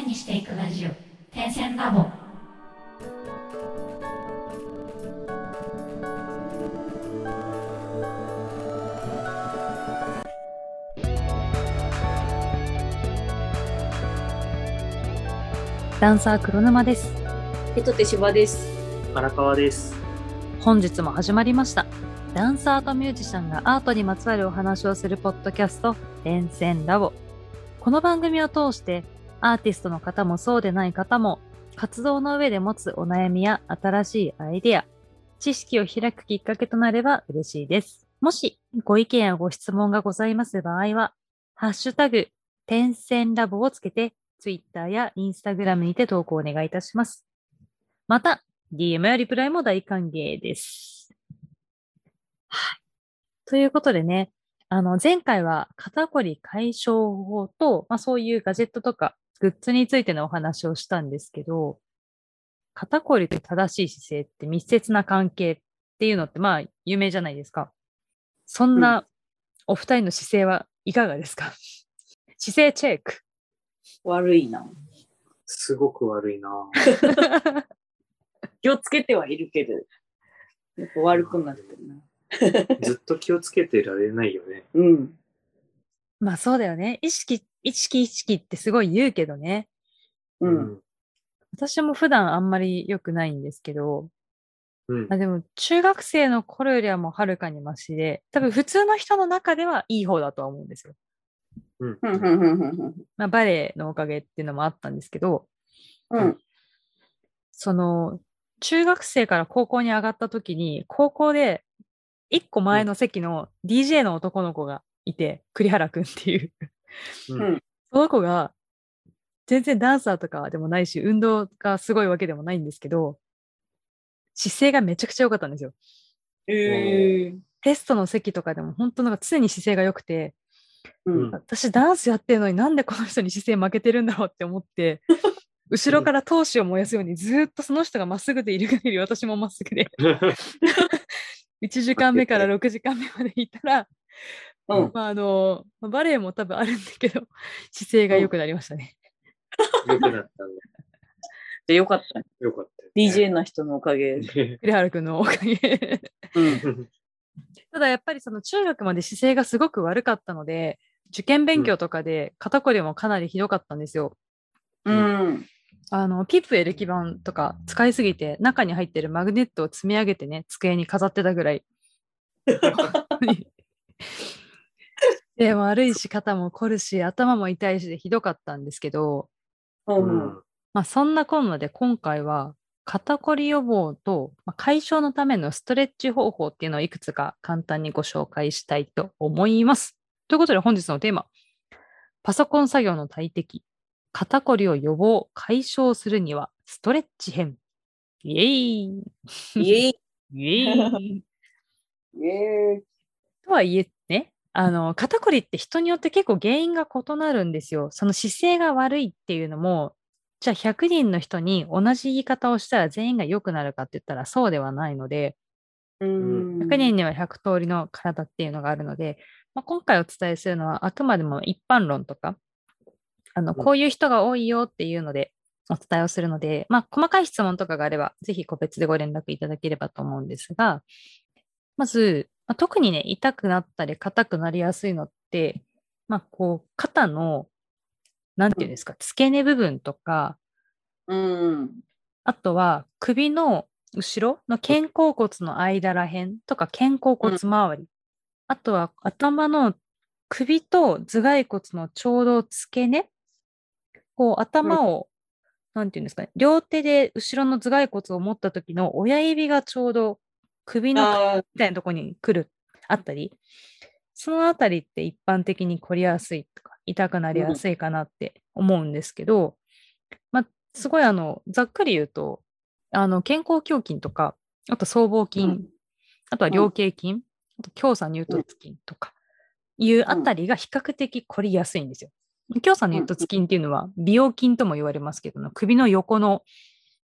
線にしていくラジオ点線ラボダンサー黒沼です。えとてしばです。荒川です。本日も始まりました。ダンサーとミュージシャンがアートにまつわるお話をするポッドキャスト、連線ラボ。この番組を通して、アーティストの方もそうでない方も、活動の上で持つお悩みや新しいアイデア、知識を開くきっかけとなれば嬉しいです。もし、ご意見やご質問がございます場合は、ハッシュタグ、点線ラボをつけて、Twitter や Instagram にて投稿お願いいたします。また、DM やリプライも大歓迎です。はい。ということでね、あの、前回は肩こり解消法と、まあそういうガジェットとかグッズについてのお話をしたんですけど、肩こりと正しい姿勢って密接な関係っていうのってまあ有名じゃないですか。そんなお二人の姿勢はいかがですか？姿勢チェック。悪いな。すごく悪いな。気をつけてはいるけど、やっぱ悪くなってるな。ずっと気をつけてられないよね。うん。まあそうだよね。意識、意識、意識ってすごい言うけどね。うん。私も普段あんまり良くないんですけど、うん。まあ、でも中学生の頃よりはもうはるかにマシで、多分普通の人の中ではいい方だとは思うんですよ。うん。ふんふんふんふんふんまあ、バレエのおかげっていうのもあったんですけど、うん。その中学生から高校に上がった時に、高校で一個前の席の DJ の男の子がいて、栗原くんっていう。うんうんその子が全然ダンサーとかでもないし、運動がすごいわけでもないんですけど、姿勢がめちゃくちゃ良かったんですよ。えー。テストの席とかでも本当なんか常に姿勢が良くて、うん。私ダンスやってるのになんでこの人に姿勢負けてるんだろうって思って、後ろから闘志を燃やすようにずーっとその人がまっすぐでいる限り私もまっすぐで、1時間目から6時間目までいたら、うん。まあ、あの、まあバレエも多分あるんだけど、姿勢が良くなりましたね。よくなったんだ。で、よかった。よかったよ、DJ な人のおかげ。栗原くんのおかげ。うん。ただやっぱりその中学まで姿勢がすごく悪かったので、受験勉強とかで肩こりもかなりひどかったんですよ。うん。あの、ピップエレキ板とか使いすぎて、中に入ってるマグネットを積み上げてね、机に飾ってたぐらい。で、悪いし、肩も凝るし、頭も痛いしでひどかったんですけど、う。うんん。まあそんなこんなで今回は、肩こり予防と、まあ、解消のためのストレッチ方法っていうのをいくつか簡単にご紹介したいと思います。ということで本日のテーマ、パソコン作業の大敵、肩こりを予防、解消するにはストレッチ編。イエーイイエイ。イエーイイエイ。とはいえね、あの、肩こりって人によって結構原因が異なるんですよ。その姿勢が悪いっていうのも、じゃあ100人の人に同じ言い方をしたら全員が良くなるかって言ったらそうではないので、うん。100人には100通りの体っていうのがあるので、まあ、今回お伝えするのはあくまでも一般論とか、あの、うんこういう人が多いよっていうのでお伝えをするので、まあ、細かい質問とかがあれば、ぜひ個別でご連絡いただければと思うんですが、まず、まあ、特にね、痛くなったり硬くなりやすいのって、まあ、こう、肩の、なんていうんですか、付け根部分とか、うん。あとは首の後ろの肩甲骨の間らへんとか肩甲骨周り。あとは頭の首と頭蓋骨のちょうど付け根。こう頭を、なんていうんですかね、両手で後ろの頭蓋骨を持った時の親指がちょうど首のあみたいなところに来る、あったり、そのあたりって一般的に凝りやすいとか、痛くなりやすいかなって思うんですけど、まあ、すごいあの、ざっくり言うと、あの、肩甲胸筋とか、あと僧帽筋、うん。あとは両頸筋、あと強鎖乳突筋とか、いうあたりが比較的凝りやすいんですよ。強鎖乳突筋っていうのは美容筋とも言われますけど、首の横の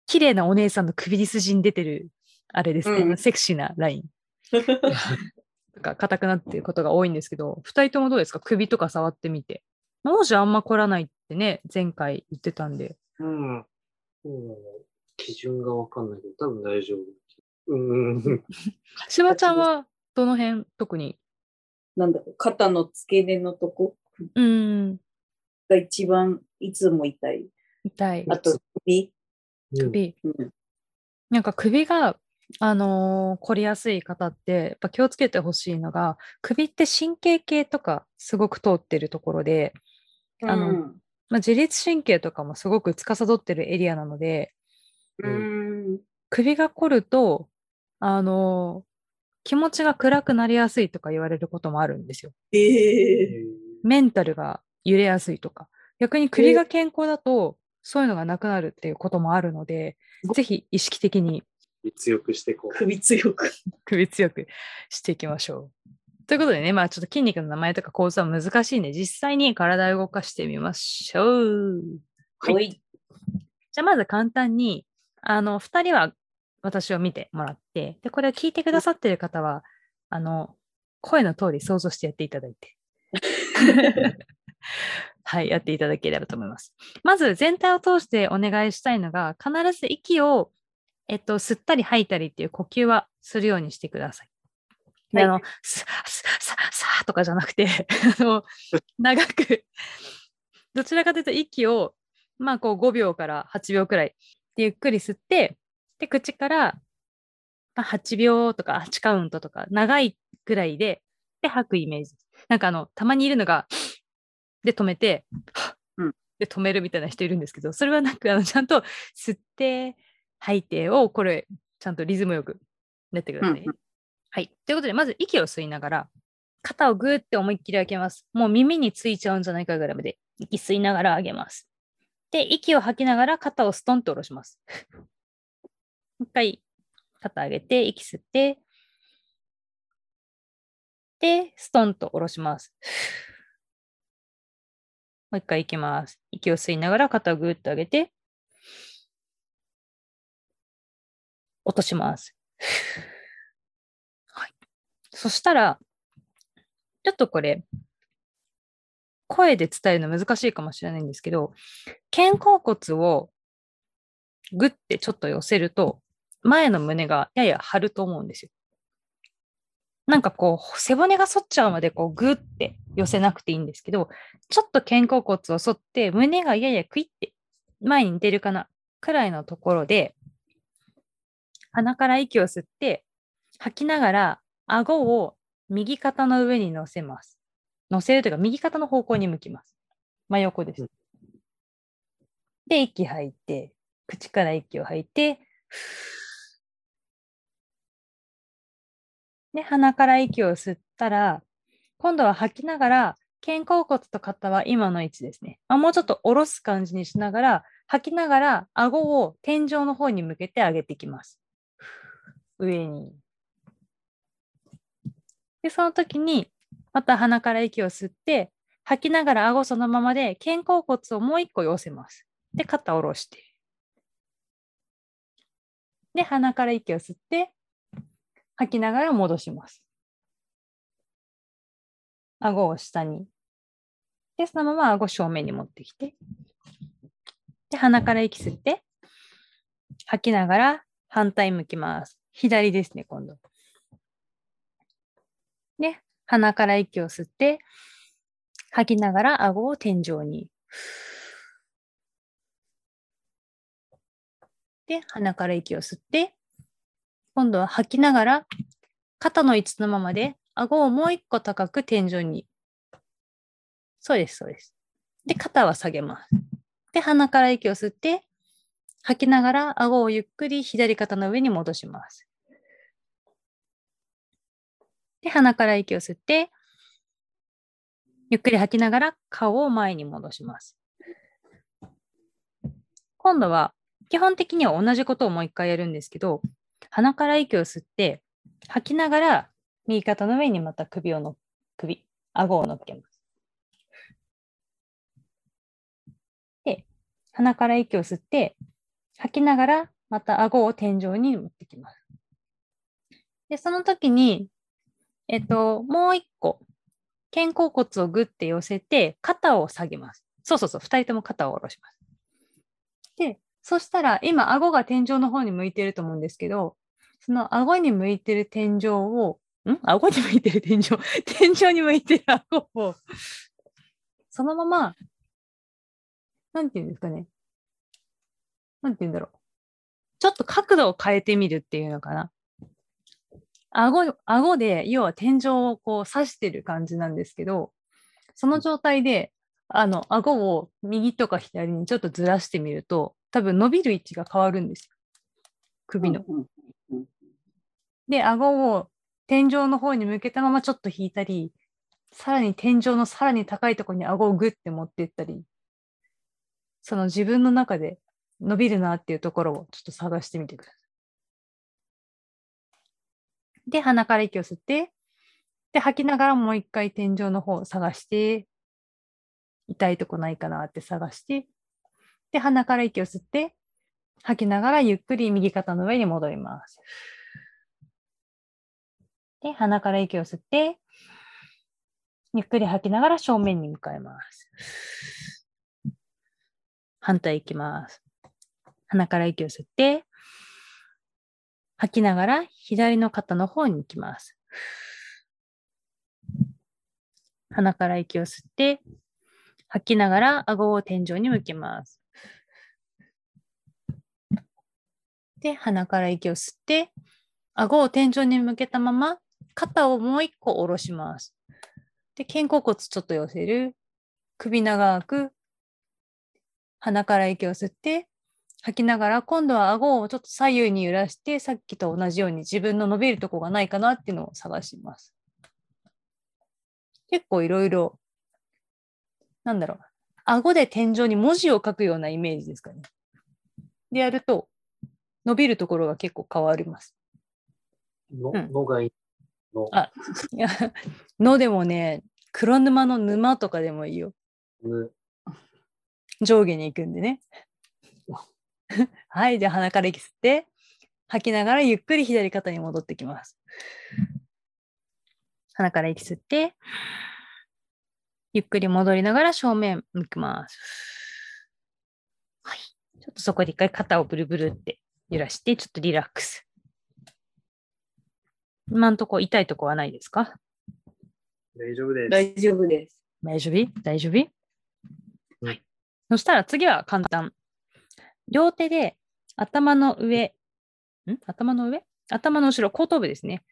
綺麗なお姉さんの首筋に出てる、あれですね、うんセクシーなライン とか硬くなっていることが多いんですけど、二人ともどうですか？首とか触ってみて。王子あんま凝らないってね、前回言ってたんで。うん。うん基準がわかんないけど、多分大丈夫。うんうん。しばちゃんはどの辺？特になんだろう、肩の付け根のとこ？うん、が一番いつも痛い。痛い。あと首？首。うん、なんか首が、あのー凝りやすい方って、やっぱ気をつけてほしいのが、首って神経系とかすごく通ってるところで、あのうんまあ、自律神経とかもすごく司ってるエリアなので、うん。首が凝ると、あのー気持ちが暗くなりやすいとか言われることもあるんですよ。ええメンタルが揺れやすいとか。逆に首が健康だと、そういうのがなくなるっていうこともあるので、ぜひ意識的に強くしていこう。首強く。首強くしていきましょう。ということでね、まあちょっと筋肉の名前とか構造は難しいんで、実際に体を動かしてみましょう。はいはい。じゃあまず簡単に、あの、二人は私を見てもらって、で、これを聞いてくださってる方は、あの、声の通り想像してやっていただいて。はい、やっていただければと思います。まず全体を通してお願いしたいのが、必ず息を、えっと、吸ったり吐いたりっていう呼吸はするようにしてください。ではいあの、スッスッサッサーとかじゃなくて、あの、長く、どちらかというと息を、まあこう5秒から8秒くらいでゆっくり吸って、で、口から、まあ、8秒とか8カウントとか長いくらいで、で、吐くイメージ。なんかあの、たまにいるのが、で止めて、うんで止めるみたいな人いるんですけど、それはなく、あの、ちゃんと吸って、吐いてを、これ、ちゃんとリズムよくやってくださいね。うんうんはい。ということで、まず息を吸いながら、肩をぐーって思いっきり開けます。もう耳についちゃうんじゃないかぐらいまで、息吸いながら上げます。で、息を吐きながら肩をストンと下ろします。も う一回、肩上げて、息吸って、で、ストンと下ろします。もう一回行きます。息を吸いながら肩をぐーっと上げて、落とします。はい。そしたら、ちょっとこれ、声で伝えるの難しいかもしれないんですけど、肩甲骨をぐってちょっと寄せると、前の胸がやや張ると思うんですよ。なんかこう、背骨が反っちゃうまでこうぐって寄せなくていいんですけど、ちょっと肩甲骨を反って、胸がややクイって前に出るかなくらいのところで、鼻から息を吸って、吐きながら顎を右肩の上に乗せます。乗せるというか、右肩の方向に向きます。真横です。で、息吐いて、口から息を吐いて、で、鼻から息を吸ったら、今度は吐きながら、肩甲骨と肩は今の位置ですね。まあ、もうちょっと下ろす感じにしながら、吐きながら、顎を天井の方に向けて上げていきます。上に。で、その時に、また鼻から息を吸って、吐きながら顎そのままで、肩甲骨をもう一個寄せます。で、肩を下ろして。で、鼻から息を吸って、吐きながら戻します。顎を下に。で、そのまま顎正面に持ってきて。で、鼻から息吸って、吐きながら反対向きます。左ですね、今度。で、鼻から息を吸って、吐きながら顎を天井に。で、鼻から息を吸って、今度は吐きながら、肩の位置のままで、顎をもう一個高く天井に。そうです、そうです。で、肩は下げます。で、鼻から息を吸って、吐きながら顎をゆっくり左肩の上に戻します。で、鼻から息を吸って、ゆっくり吐きながら顔を前に戻します。今度は、基本的には同じことをもう一回やるんですけど、鼻から息を吸って、吐きながら右肩の上にまた首をの、首、顎を乗っけます。で、鼻から息を吸って、吐きながらまた顎を天井に持ってきます。で、その時に、えっと、もう一個、肩甲骨をグッて寄せて、肩を下げます。そうそうそう、二人とも肩を下ろします。で、そしたら、今、顎が天井の方に向いてると思うんですけど、その顎に向いてる天井を、ん？顎に向いてる天井、天井に向いてる顎を、そのまま、なんて言うんですかね。なんて言うんだろう。ちょっと角度を変えてみるっていうのかな。顎、顎で、要は天井をこう刺してる感じなんですけど、その状態で、あの、顎を右とか左にちょっとずらしてみると、多分伸びる位置が変わるんですよ。首の。で、顎を天井の方に向けたままちょっと引いたり、さらに天井のさらに高いところに顎をグッて持っていったり、その自分の中で伸びるなっていうところをちょっと探してみてください。で、鼻から息を吸って、で、吐きながらもう一回天井の方を探して、痛いとこないかなって探して、で、鼻から息を吸って、吐きながらゆっくり右肩の上に戻ります。で、鼻から息を吸って、ゆっくり吐きながら正面に向かいます。反対行きます。鼻から息を吸って、吐きながら左の肩の方に行きます。鼻から息を吸って、吐きながら顎を天井に向けます。で、鼻から息を吸って、顎を天井に向けたまま、肩をもう一個下ろします。で、肩甲骨ちょっと寄せる。首長く。鼻から息を吸って、吐きながら、今度は顎をちょっと左右に揺らして、さっきと同じように自分の伸びるとこがないかなっていうのを探します。結構いろいろ、なんだろう。顎で天井に文字を書くようなイメージですかね。でやると、伸びるところが結構変わります。の、うんのがいい。の、あいやのでもね、黒沼の沼とかでもいいよ。ぬ、上下に行くんでね。はい、じゃあ鼻から息吸って、吐きながらゆっくり左肩に戻ってきます。鼻から息吸って、ゆっくり戻りながら正面向きます。はい。ちょっとそこで一回肩をブルブルって揺らして、ちょっとリラックス。今んとこ痛いとこはないですか？大丈夫です。大丈夫です。大丈夫？大丈夫？うんはい。そしたら次は簡単。両手で頭の上、ん？頭の上？頭の後ろ、後頭部ですね。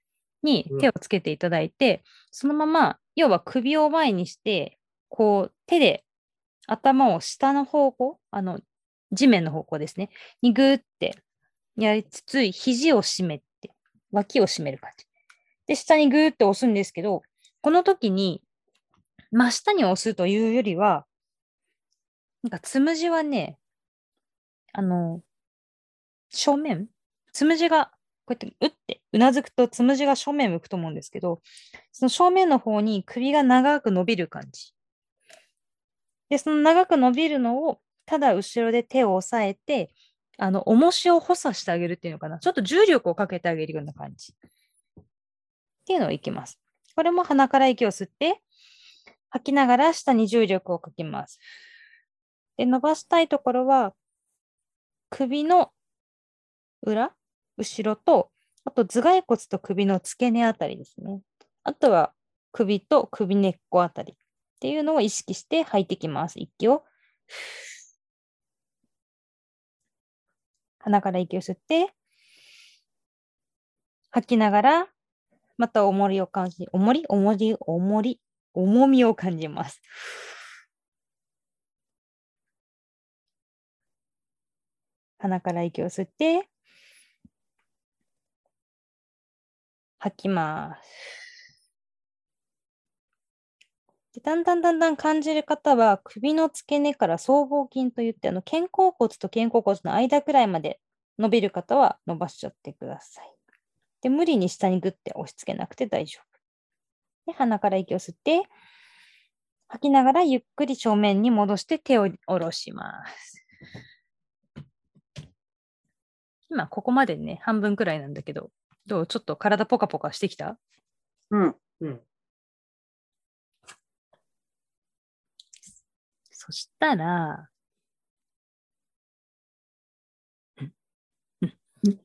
にうん手をつけていただいて、そのまま、要は首を前にして、こう手で頭を下の方向、あの、地面の方向ですね。にぐーってやりつつ、肘を締めて、脇を締める感じ。で、下にぐーって押すんですけど、この時に、真下に押すというよりは、なんかつむじはね、あの、正面つむじが、こうやってうってうなずくとつむじが正面向くと思うんですけど、その正面の方に首が長く伸びる感じ。で、その長く伸びるのを、ただ後ろで手を押さえて、あの、重しを補佐してあげるっていうのかな。ちょっと重力をかけてあげるような感じ。っていうのをいきます。これも鼻から息を吸って、吐きながら下に重力をかけます。で、伸ばしたいところは、首の裏、後ろと、あと頭蓋骨と首の付け根あたりですね。あとは首と首根っこあたりっていうのを意識して吐いてきます。息を。鼻から息を吸って、吐きながら、また重りを感じ、重り、重り、重り、重みを感じます。鼻から息を吸って、吐きます。でだんだんだんだん感じる方は、首の付け根から僧帽筋といって、あの肩甲骨と肩甲骨の間くらいまで伸びる方は伸ばしちゃってください。で、無理に下にグッて押し付けなくて大丈夫。で、鼻から息を吸って、吐きながらゆっくり正面に戻して手を下ろします。今、ここまでね、半分くらいなんだけど、どう？ちょっと体ポカポカしてきた？うん。うん。そしたら、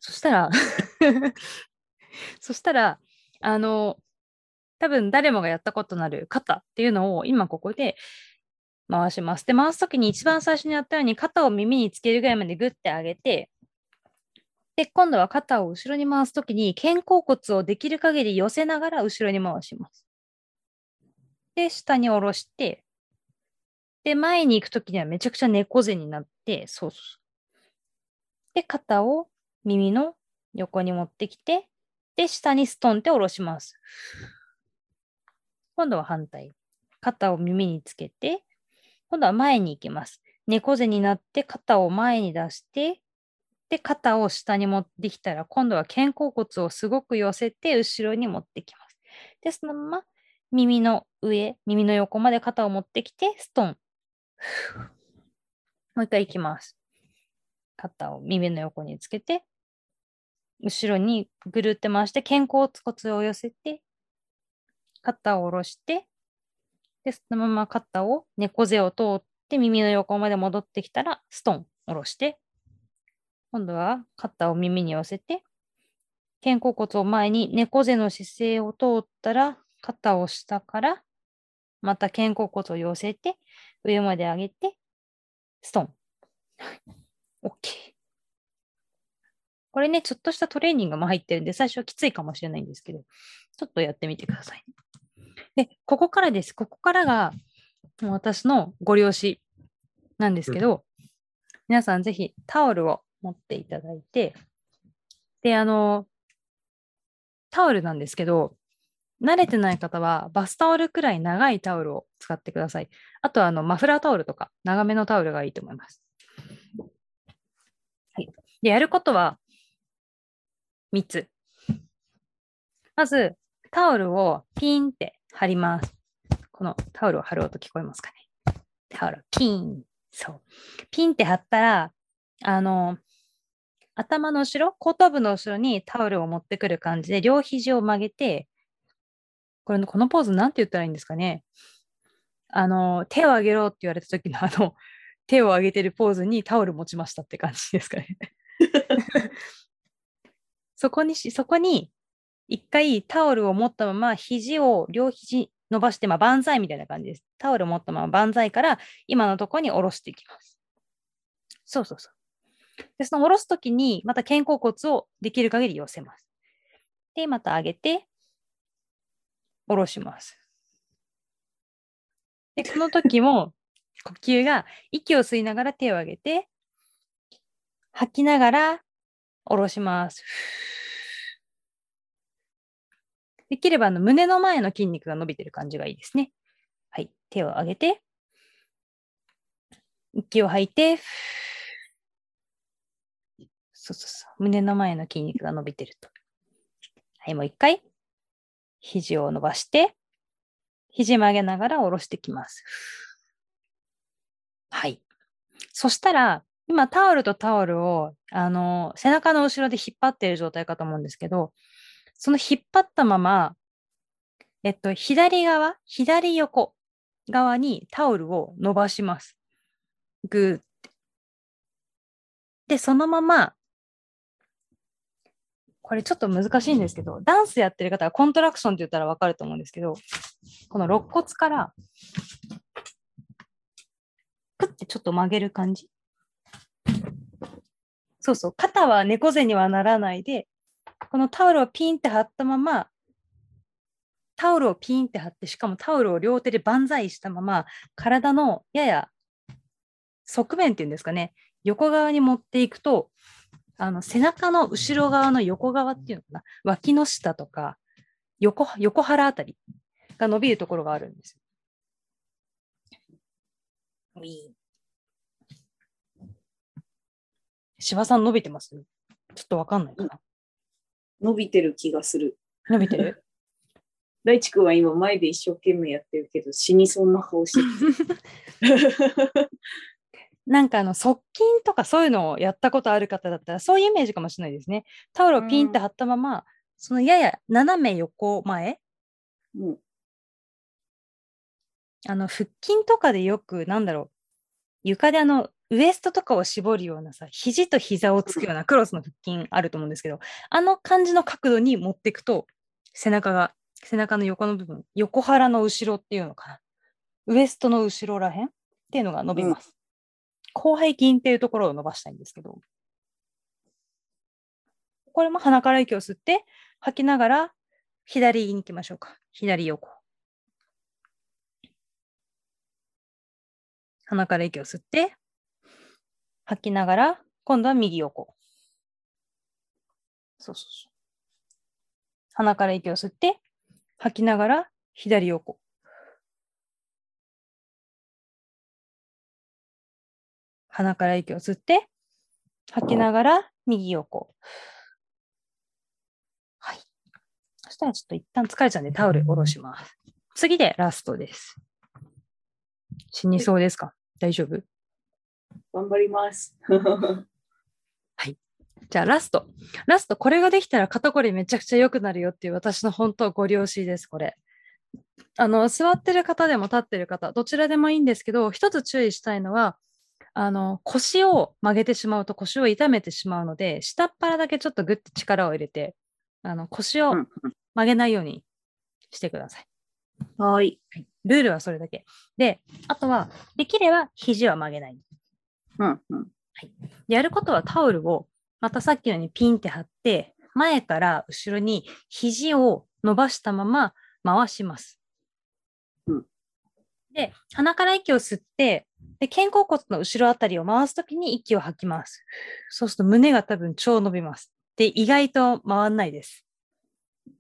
そしたら、そしたら、あの、多分誰もがやったことのある肩っていうのを今ここで回します。で、回すときに一番最初にやったように肩を耳につけるぐらいまでグッて上げて、で、今度は肩を後ろに回すときに肩甲骨をできる限り寄せながら後ろに回します。で、下に下ろして、で、前に行くときにはめちゃくちゃ猫背になって、そうそう。で、肩を耳の横に持ってきて、で、下にストンって下ろします。今度は反対。肩を耳につけて、今度は前に行きます。猫背になって肩を前に出して、で、肩を下に持ってきたら、今度は肩甲骨をすごく寄せて、後ろに持ってきます。で、そのまま耳の上、耳の横まで肩を持ってきて、ストン。もう一回行きます。肩を耳の横につけて、後ろにぐるって回して、肩甲骨を寄せて、肩を下ろして、で、そのまま肩を猫背を通って耳の横まで戻ってきたら、ストン、下ろして、今度は肩を耳に寄せて、肩甲骨を前に猫背の姿勢を通ったら、肩を下から、また肩甲骨を寄せて、上まで上げて、ストン。OK。これね、ちょっとしたトレーニングも入ってるんで、最初はきついかもしれないんですけど、ちょっとやってみてください。で、ここからです。ここからが、私のご了承なんですけど、皆さんぜひタオルを持っていただいて、で、あの、タオルなんですけど、慣れてない方はバスタオルくらい長いタオルを使ってください。あとはあのマフラータオルとか長めのタオルがいいと思います。はい。で、やることは3つ。まず、タオルをピンって貼ります。このタオルを貼る音聞こえますかねタオル、ピン。そう。ピンって貼ったら、あの、頭の後ろ、後頭部の後ろにタオルを持ってくる感じで、両肘を曲げて、これの、このポーズなんて言ったらいいんですかねあの、手を上げろって言われた時のあの、手を上げてるポーズにタオル持ちましたって感じですかね。そこにし、そこに、一回タオルを持ったまま、肘を両肘伸ばして、まあ、万歳みたいな感じです。タオルを持ったまま万歳から、今のところに下ろしていきます。そうそうそう。で、その下ろすときに、また肩甲骨をできる限り寄せます。で、また上げて、下ろします。で、この時も、呼吸が、息を吸いながら手を上げて、吐きながら下ろします。できればあの胸の前の筋肉が伸びてる感じがいいですね。はい。手を上げて、息を吐いて、そうそうそう。胸の前の筋肉が伸びてると。はい、もう一回。肘を伸ばして、肘曲げながら下ろしてきます。はい。そしたら、今タオルとタオルを、あの、背中の後ろで引っ張っている状態かと思うんですけど、その引っ張ったまま、えっと、左側、左横側にタオルを伸ばします。ぐーって。で、そのまま、これちょっと難しいんですけど、ダンスやってる方はコントラクションって言ったらわかると思うんですけど、この肋骨から、くってちょっと曲げる感じ。そうそう、肩は猫背にはならないで、このタオルをピンって貼ったまま、タオルをピンって貼って、しかもタオルを両手で万歳したまま、体のやや側面っていうんですかね、横側に持っていくと、あの背中の後ろ側の横側っていうのかな、脇の下とか横、横腹あたりが伸びるところがあるんですよ。さん伸びてます？ちょっとわかんないかな。伸びてる気がする。伸びてる？大地君は今前で一生懸命やってるけど死にそうな顔してる。なんかあの側筋とかそういうのをやったことある方だったらそういうイメージかもしれないですね。タオルをピンって貼ったまま、そのやや斜め横前？うんあの腹筋とかでよくなんだろう床であの、ウエストとかを絞るようなさ、肘と膝をつくようなクロスの腹筋あると思うんですけど、あの感じの角度に持っていくと、背中が、背中の横の部分、横腹の後ろっていうのかな。ウエストの後ろらへんっていうのが伸びます。広背筋っていうところを伸ばしたいんですけど、これも鼻から息を吸って、吐きながら、左に行きましょうか。左横。鼻から息を吸って、吐きながら、今度は右横。そうそうそう。鼻から息を吸って、吐きながら、左横。鼻から息を吸って、吐きながら、右横。はい。そしたらちょっと一旦疲れちゃうんでタオル下ろします。次でラストです。死にそうですか？大丈夫？頑張ります。じゃあラスト。ラスト、これができたら肩こりめちゃくちゃ良くなるよっていう私の本当ご了承です、これ。あの、座ってる方でも立ってる方、どちらでもいいんですけど、一つ注意したいのは、あの、腰を曲げてしまうと腰を痛めてしまうので、下っ腹だけちょっとグッて力を入れて、あの、腰をうん曲げないようにしてください。はい。ルールはそれだけ。で、あとは、できれば肘は曲げない。うんうん。やることはタオルをまたさっきのようにピンって貼って、前から後ろに肘を伸ばしたまま回します。うんで、鼻から息を吸って、で肩甲骨の後ろあたりを回すときに息を吐きます。そうすると胸が多分超伸びます。で、意外と回んないです。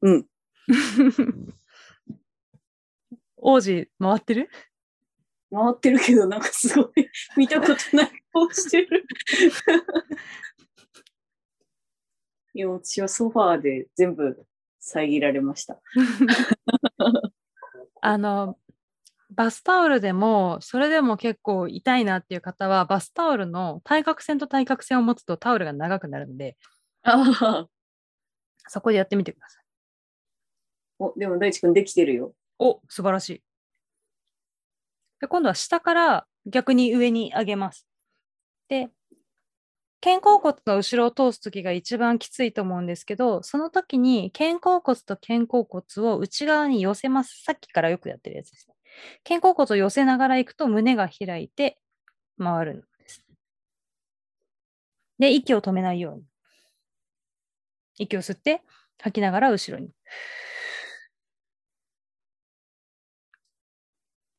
うん。王子、回ってる？回ってるけど、なんかすごい 見たことない顔してる。いや、私はソファーで全部遮られました。あの、バスタオルでも、それでも結構痛いなっていう方は、バスタオルの対角線と対角線を持つとタオルが長くなるので。そこでやってみてください。お、でも大地君できてるよ。お、素晴らしい。で今度は下から逆に上に上げます。で、肩甲骨の後ろを通すときが一番きついと思うんですけど、その時に肩甲骨と肩甲骨を内側に寄せます。さっきからよくやってるやつですね。肩甲骨を寄せながら行くと胸が開いて回るんです。で、息を止めないように。息を吸って吐きながら後ろに。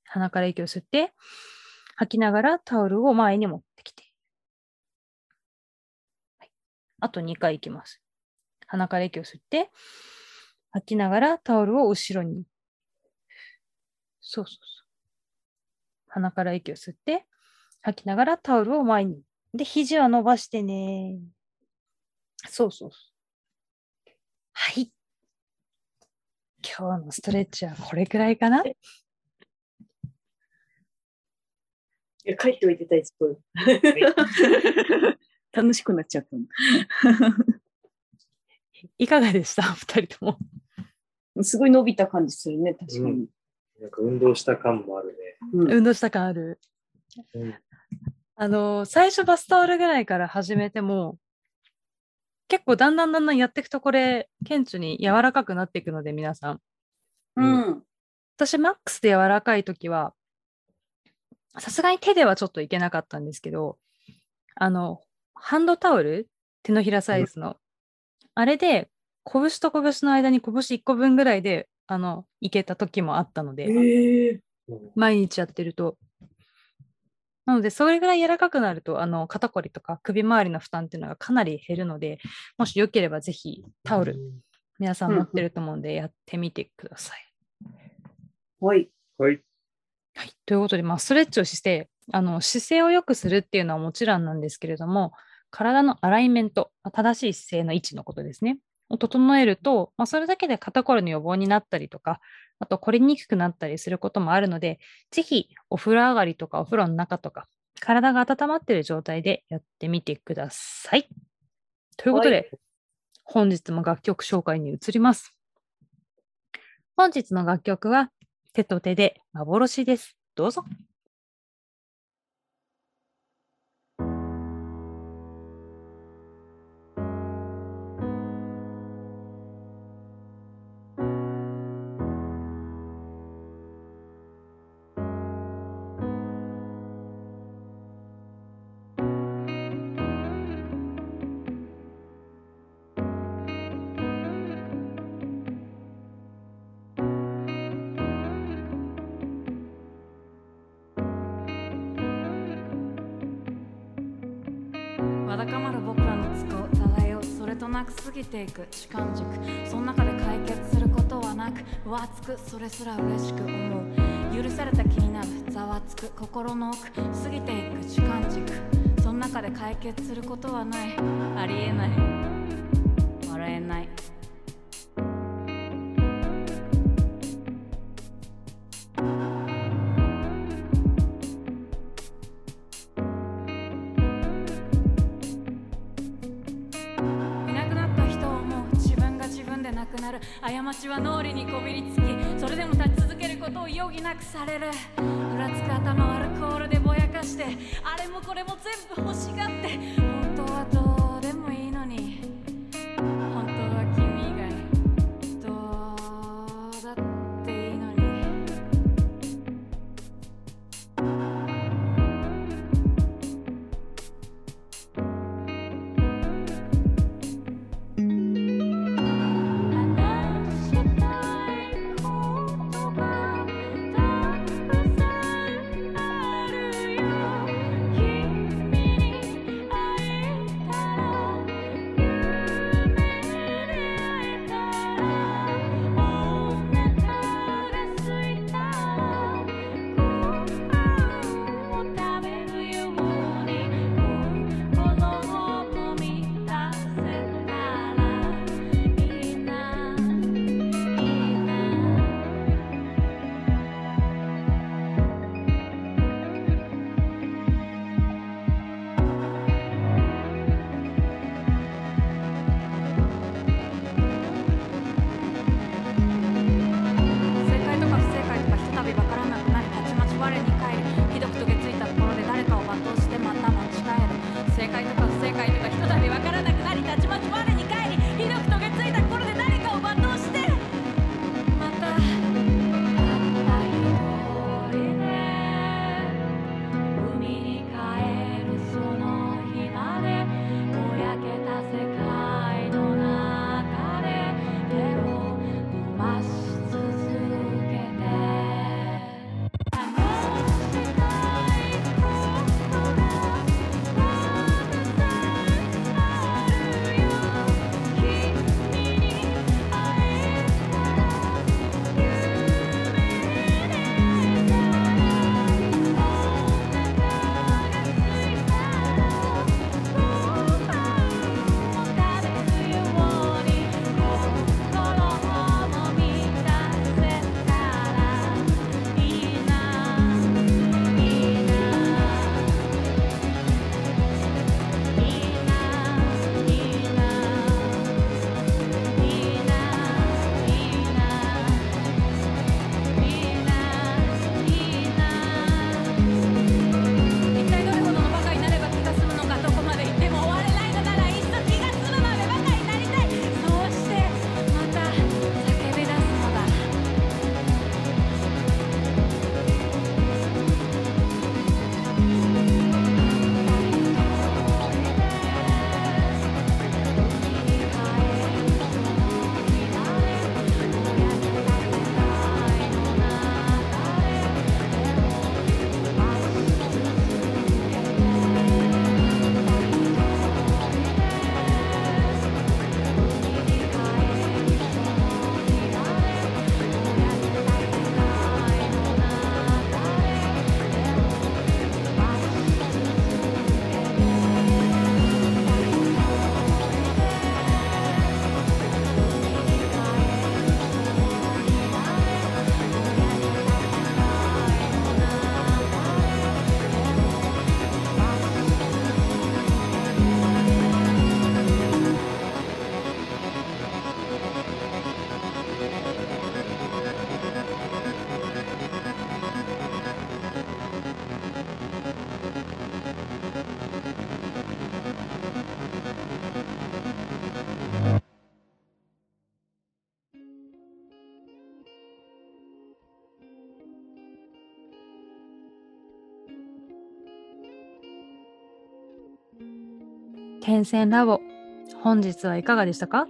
鼻から息を吸って、吐きながらタオルを前に持ってきて。はい、あと2回いきます。鼻から息を吸って、吐きながらタオルを後ろに。そうそうそう。鼻から息を吸って、吐きながらタオルを前に。で、肘は伸ばしてね。そうそうそう。はい。今日のストレッチはこれくらいかないや、帰っておいてたい、すごい。楽しくなっちゃった いかがでした？二人とも。の。すごい伸びた感じするね、確かに。なんか運動した感もあるね。うん運動した感ある。うんあの、最初バスタオルぐらいから始めても、結構だんだんだんだんやっていくとこれ、顕著に柔らかくなっていくので、皆さん。うん。私、マックスで柔らかいときは、さすがに手ではちょっといけなかったんですけど、あの、ハンドタオル手のひらサイズの。あれで、拳と拳の間に拳1個分ぐらいで、あの、いけた時もあったので、ええうん毎日やってると。なので、それぐらい柔らかくなると、あの、肩こりとか首周りの負担っていうのがかなり減るので、もしよければぜひタオル、皆さん持ってると思うんで、やってみてください。はい。はい。はい。ということで、まあ、ストレッチをして、あの、姿勢を良くするっていうのはもちろんなんですけれども、体のアライメント、まあ正しい姿勢の位置のことですね。を整えると、まあ、それだけで肩こりの予防になったりとか、あと、凝りにくくなったりすることもあるので、ぜひ、お風呂上がりとか、お風呂の中とか、体が温まっている状態でやってみてください。ということで、は本日も楽曲紹介に移ります。本日の楽曲は、手と手で幻です。どうぞ。く過ぎていく主観軸。その中で解決することはなく分つくそれすら嬉しく思う。許された気になるざわつく心の奥過ぎていく主観軸。その中で解決することはない。ありえない。過ちは脳裏にこびりつきそれでも立ち続けることを余儀なくされる。ふらつく頭をアルコールでぼやかしてあれもこれも全部欲しがって点線ラボ本日はいかがでしたか？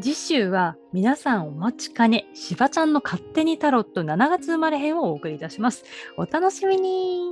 次週は皆さんお待ちかねしばちゃんの勝手にタロット7月生まれ編をお送りいたします。お楽しみに。